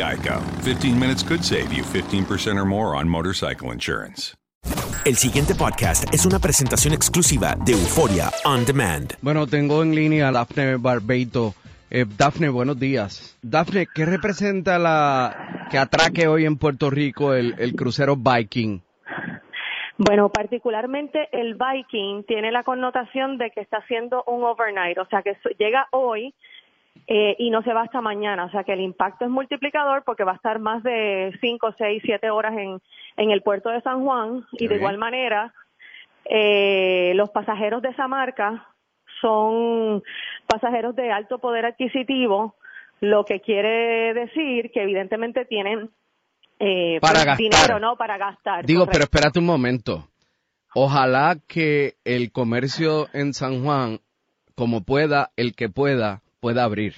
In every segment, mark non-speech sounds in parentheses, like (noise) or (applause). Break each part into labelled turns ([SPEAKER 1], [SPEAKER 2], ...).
[SPEAKER 1] Geico. 15 minutes could save you 15% or more on motorcycle insurance.
[SPEAKER 2] El siguiente podcast es una presentación exclusiva de Euforia On Demand.
[SPEAKER 3] Bueno, tengo en línea a Dafne Barbeito. Eh, Dafne, buenos días. Dafne, ¿qué representa la que atraque hoy en Puerto Rico el, el crucero Viking?
[SPEAKER 4] Bueno, particularmente el Viking tiene la connotación de que está haciendo un overnight, o sea que llega hoy eh, y no se va hasta mañana, o sea que el impacto es multiplicador porque va a estar más de 5, 6, 7 horas en, en el puerto de San Juan y de
[SPEAKER 5] bien.
[SPEAKER 4] igual manera eh, los pasajeros de esa marca son pasajeros de alto poder adquisitivo, lo que quiere decir que evidentemente tienen eh,
[SPEAKER 3] Para
[SPEAKER 4] pues,
[SPEAKER 3] gastar.
[SPEAKER 4] dinero, ¿no? Para gastar.
[SPEAKER 3] Digo,
[SPEAKER 4] correcto.
[SPEAKER 3] pero espérate un momento. Ojalá que el comercio en San Juan, como pueda, el que pueda, pueda abrir.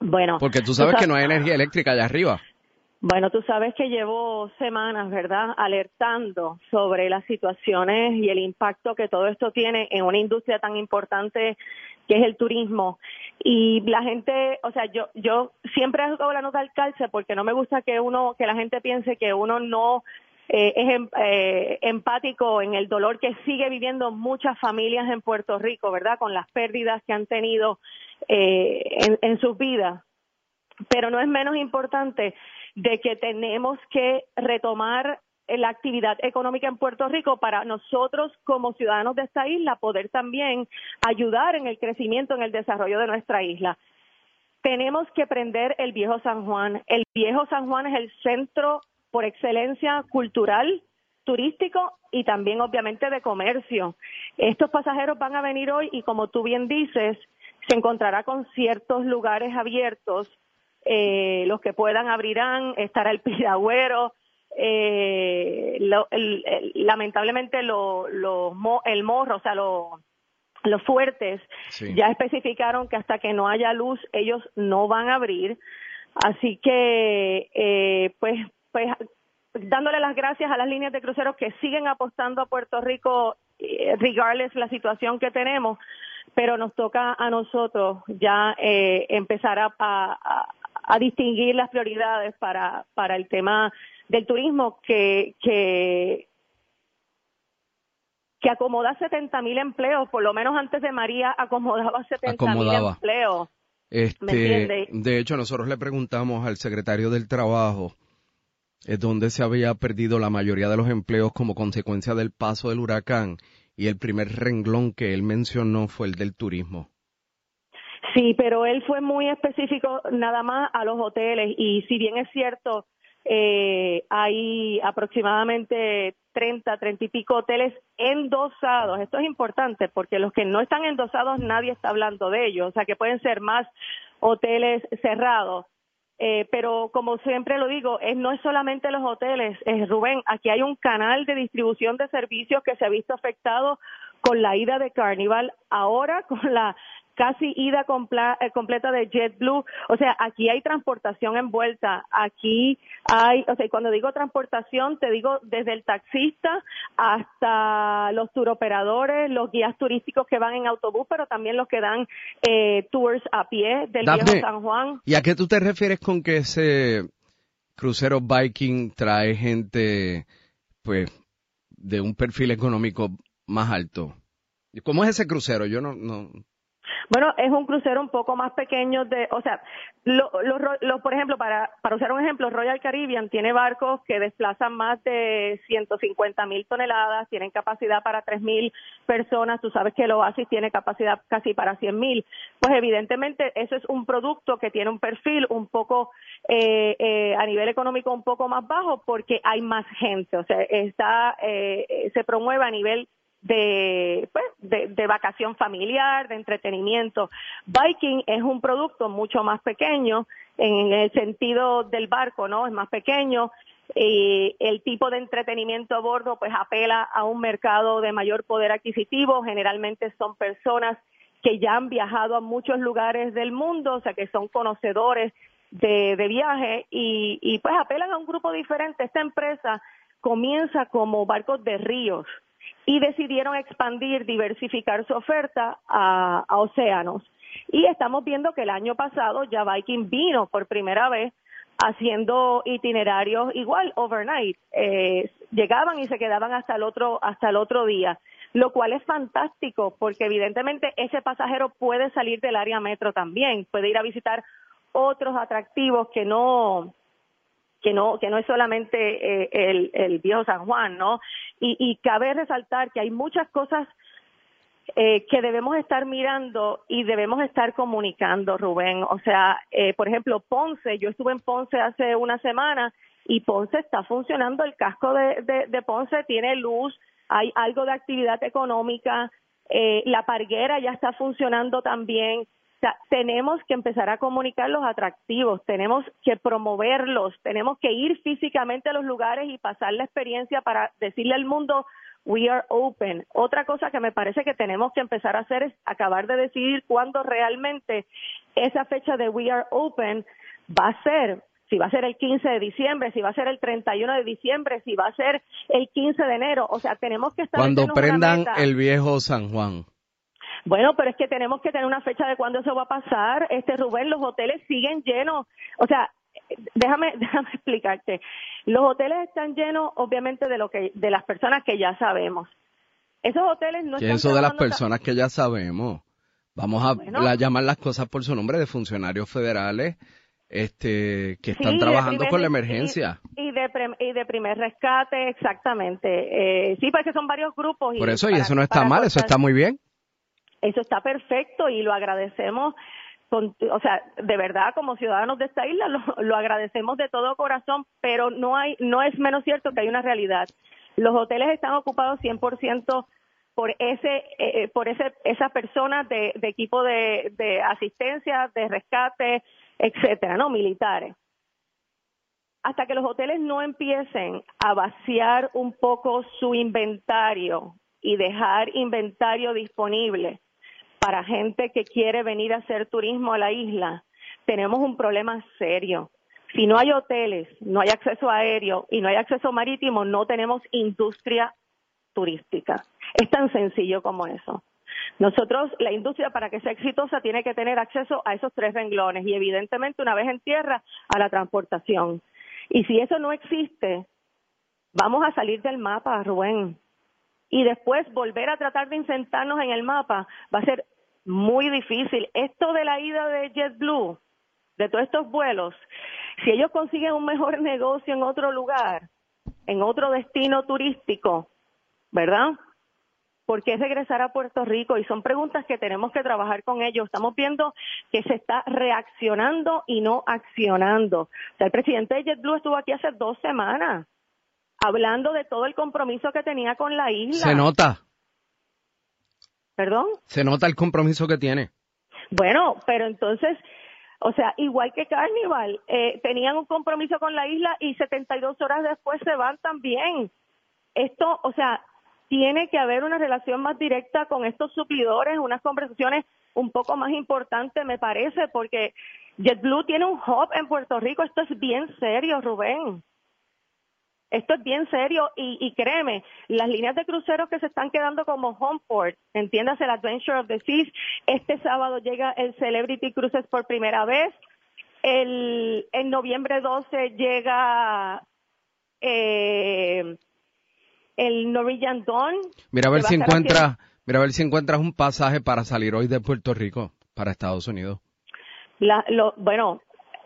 [SPEAKER 4] Bueno,
[SPEAKER 3] Porque tú sabes que no hay energía eléctrica allá arriba.
[SPEAKER 4] Bueno, tú sabes que llevo semanas, ¿verdad?, alertando sobre las situaciones y el impacto que todo esto tiene en una industria tan importante que es el turismo. Y la gente, o sea, yo yo siempre hago la nota al calce porque no me gusta que uno, que la gente piense que uno no eh, es em- eh, empático en el dolor que sigue viviendo muchas familias en Puerto Rico, ¿verdad?, con las pérdidas que han tenido eh, en, en sus vidas pero no es menos importante de que tenemos que retomar la actividad económica en Puerto Rico para nosotros como ciudadanos de esta isla poder también ayudar en el crecimiento, en el desarrollo de nuestra isla. Tenemos que prender el viejo San Juan. El viejo San Juan es el centro por excelencia cultural, turístico y también obviamente de comercio. Estos pasajeros van a venir hoy y como tú bien dices, se encontrará con ciertos lugares abiertos eh, los que puedan abrirán, estará el piragüero, eh, lo- el- el- lamentablemente lo, lo mo- el morro, o sea, lo- los fuertes
[SPEAKER 5] Sí.
[SPEAKER 4] ya especificaron que hasta que no haya luz ellos no van a abrir, así que eh, pues pues dándole las gracias a las líneas de cruceros que siguen apostando a Puerto Rico eh, regardless la situación que tenemos, pero nos toca a nosotros ya eh, empezar a, a- a- a distinguir las prioridades para, para el tema del turismo que, que, que acomoda 70 mil empleos, por lo menos antes de María acomodaba 70 mil empleos.
[SPEAKER 3] Este, de hecho, nosotros le preguntamos al secretario del Trabajo es donde se había perdido la mayoría de los empleos como consecuencia del paso del huracán y el primer renglón que él mencionó fue el del turismo.
[SPEAKER 4] Sí, pero él fue muy específico nada más a los hoteles y si bien es cierto, eh, hay aproximadamente 30, 30 y pico hoteles endosados. Esto es importante porque los que no están endosados nadie está hablando de ellos, o sea que pueden ser más hoteles cerrados. Eh, pero como siempre lo digo, es, no es solamente los hoteles, es Rubén, aquí hay un canal de distribución de servicios que se ha visto afectado con la ida de Carnival, ahora (laughs) con la casi ida eh, completa de JetBlue. O sea, aquí hay transportación envuelta. Aquí hay, o sea, cuando digo transportación, te digo desde el taxista hasta los turoperadores, los guías turísticos que van en autobús, pero también los que dan eh, tours a pie del viejo San Juan.
[SPEAKER 3] ¿Y a qué tú te refieres con que ese crucero Viking trae gente, pues, de un perfil económico más alto? ¿Cómo es ese crucero? Yo no, no,
[SPEAKER 4] bueno, es un crucero un poco más pequeño de, o sea, lo, por ejemplo, para, para usar un ejemplo, Royal Caribbean tiene barcos que desplazan más de 150 mil toneladas, tienen capacidad para 3 mil personas, tú sabes que el Oasis tiene capacidad casi para 100 mil. Pues evidentemente eso es un producto que tiene un perfil un poco, eh, eh, a nivel económico un poco más bajo porque hay más gente, o sea, está, eh, se promueve a nivel de, pues, de, vacación familiar, de entretenimiento. Viking es un producto mucho más pequeño en el sentido del barco, ¿no? Es más pequeño. el tipo de entretenimiento a bordo pues apela a un mercado de mayor poder adquisitivo, generalmente son personas que ya han viajado a muchos lugares del mundo, o sea que son conocedores de, de viaje y, y pues apelan a un grupo diferente. Esta empresa comienza como barcos de ríos, y decidieron expandir, diversificar su oferta a, océanos. Y estamos viendo que el año pasado ya Viking vino por primera vez haciendo itinerarios igual overnight eh, llegaban y se quedaban hasta el otro hasta el otro día lo cual es fantástico porque evidentemente ese pasajero puede salir del área metro también puede ir a visitar otros atractivos que no que no que no es solamente eh, el, el, viejo San Juan, ¿no? Y, y cabe resaltar que hay muchas cosas eh, que debemos estar mirando y debemos estar comunicando, Rubén. O sea, eh, por ejemplo, Ponce, yo estuve en Ponce hace una semana y Ponce está funcionando, el casco de, de, Ponce tiene luz, hay algo de actividad económica, eh, la parguera ya está funcionando también sea, tenemos que empezar a comunicar los atractivos, tenemos que promoverlos, tenemos que ir físicamente a los lugares y pasar la experiencia para decirle al mundo we are open. Otra cosa que me parece que tenemos que empezar a hacer es acabar de decidir cuándo realmente esa fecha de we are open va a ser si va a ser el 15 de diciembre, si va a ser el 31 de diciembre, si va a ser el 15 de enero. O sea, tenemos que estar...
[SPEAKER 3] Cuando prendan el viejo San Juan.
[SPEAKER 4] Bueno, pero es que tenemos que tener una fecha de cuándo eso va a pasar. Este Rubén, los hoteles siguen llenos. O sea, déjame (laughs) déjame explicarte. Los hoteles están llenos obviamente de lo que de las personas que ya sabemos. Esos hoteles no están
[SPEAKER 3] eso de las personas que ya sabemos. Vamos a llamar las cosas por su nombre de funcionarios federales este que están trabajando con la emergencia.
[SPEAKER 4] Y, de, y de primer rescate, exactamente. Eh, sí, porque son varios grupos.
[SPEAKER 3] por eso, y eso no está mal, eso está muy bien.
[SPEAKER 4] Eso está perfecto y lo agradecemos. o sea, de verdad, como ciudadanos de esta isla, (laughs) lo, agradecemos de todo corazón, pero no hay, no es menos cierto que hay una realidad. Los hoteles están ocupados 100% por ese, eh, eh, por ese, esas personas de, equipo de, de asistencia, de rescate, etcétera, no militares hasta que los hoteles no empiecen a vaciar un poco su inventario y dejar inventario disponible para gente que quiere venir a hacer turismo a la isla, tenemos un problema serio. Si no hay hoteles, no hay acceso aéreo y no hay acceso marítimo, no tenemos industria turística. Es tan sencillo como eso. Nosotros, la industria para que sea exitosa tiene que tener acceso a esos tres renglones y evidentemente una vez en tierra a la transportación. Y si eso no existe, vamos a salir del mapa, Rubén. Y después volver a tratar de insertarnos en el mapa va a ser muy difícil. Esto de la ida de JetBlue, de todos estos vuelos, si ellos consiguen un mejor (laughs) negocio en otro lugar, en otro destino turístico, ¿verdad? ¿Por qué regresar a Puerto Rico? Y son preguntas que tenemos que trabajar con ellos. Estamos viendo que se está reaccionando y no accionando. El presidente de JetBlue estuvo aquí hace dos semanas hablando de todo el compromiso que tenía con la isla.
[SPEAKER 3] Se nota.
[SPEAKER 4] ¿Perdón?
[SPEAKER 3] Se nota el compromiso que tiene.
[SPEAKER 4] Bueno, pero entonces, o sea, igual que Carnival, eh, tenían un compromiso con la isla y 72 horas después se van también. Esto, o sea, tiene que haber una relación más directa con estos suplidores, unas conversaciones un poco más importantes, me parece, porque JetBlue tiene un hub en Puerto Rico. Esto es bien serio, Rubén. Esto es bien serio y, y, créeme, las líneas de cruceros que se están quedando como Homeport, entiéndase el Adventure of the Seas, este sábado llega el Celebrity Cruises por primera vez, el, en noviembre 12 llega eh, el Norwegian Dawn.
[SPEAKER 3] Mira a ver si encuentras, mira a ver si encuentras un pasaje para salir hoy de Puerto Rico para Estados Unidos.
[SPEAKER 4] La, lo, bueno,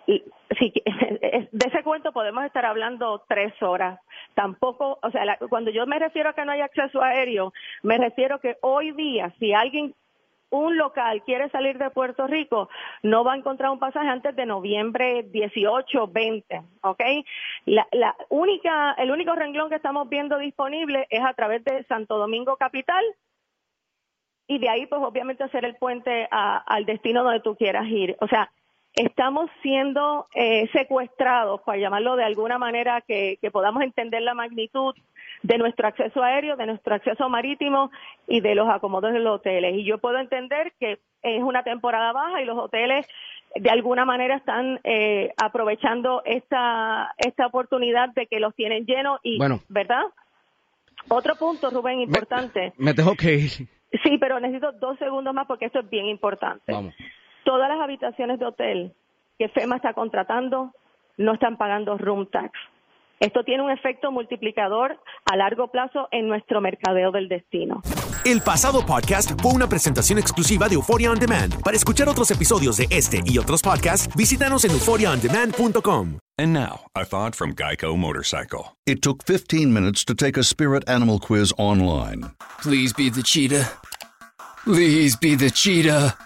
[SPEAKER 4] sí, (laughs) de ese cuento podemos estar hablando tres horas. Tampoco, o sea, la, cuando yo me refiero a que no hay acceso aéreo, me refiero que hoy día, si alguien un local quiere salir de Puerto Rico, no va a encontrar un pasaje antes de noviembre 18, 20, ¿ok? La, la única, el único renglón que estamos viendo disponible es a través de Santo Domingo Capital y de ahí, pues, obviamente hacer el puente a, al destino donde tú quieras ir. O sea, estamos siendo eh, secuestrados, para llamarlo de alguna manera, que, que podamos entender la magnitud de nuestro acceso aéreo, de nuestro acceso marítimo y de los acomodos de los hoteles. Y yo puedo entender que es una temporada baja y los hoteles de alguna manera están eh, aprovechando esta, esta oportunidad de que los tienen llenos y,
[SPEAKER 3] bueno,
[SPEAKER 4] ¿verdad? Otro punto, Rubén, importante.
[SPEAKER 3] Me, me tengo que ir.
[SPEAKER 4] Sí, pero necesito dos segundos más porque esto es bien importante.
[SPEAKER 3] Vamos.
[SPEAKER 4] Todas las habitaciones de hotel que FEMA está contratando no están pagando room tax. Esto tiene un efecto multiplicador a largo plazo en nuestro mercadeo del destino.
[SPEAKER 2] El pasado podcast fue una presentación exclusiva de Euphoria On Demand. Para escuchar otros episodios de este y otros podcasts, visítanos en euphoriaondemand.com.
[SPEAKER 1] And now, a thought from Geico Motorcycle.
[SPEAKER 6] It took 15 minutes to take a spirit animal quiz online.
[SPEAKER 7] Please be the cheetah. Please be the cheetah.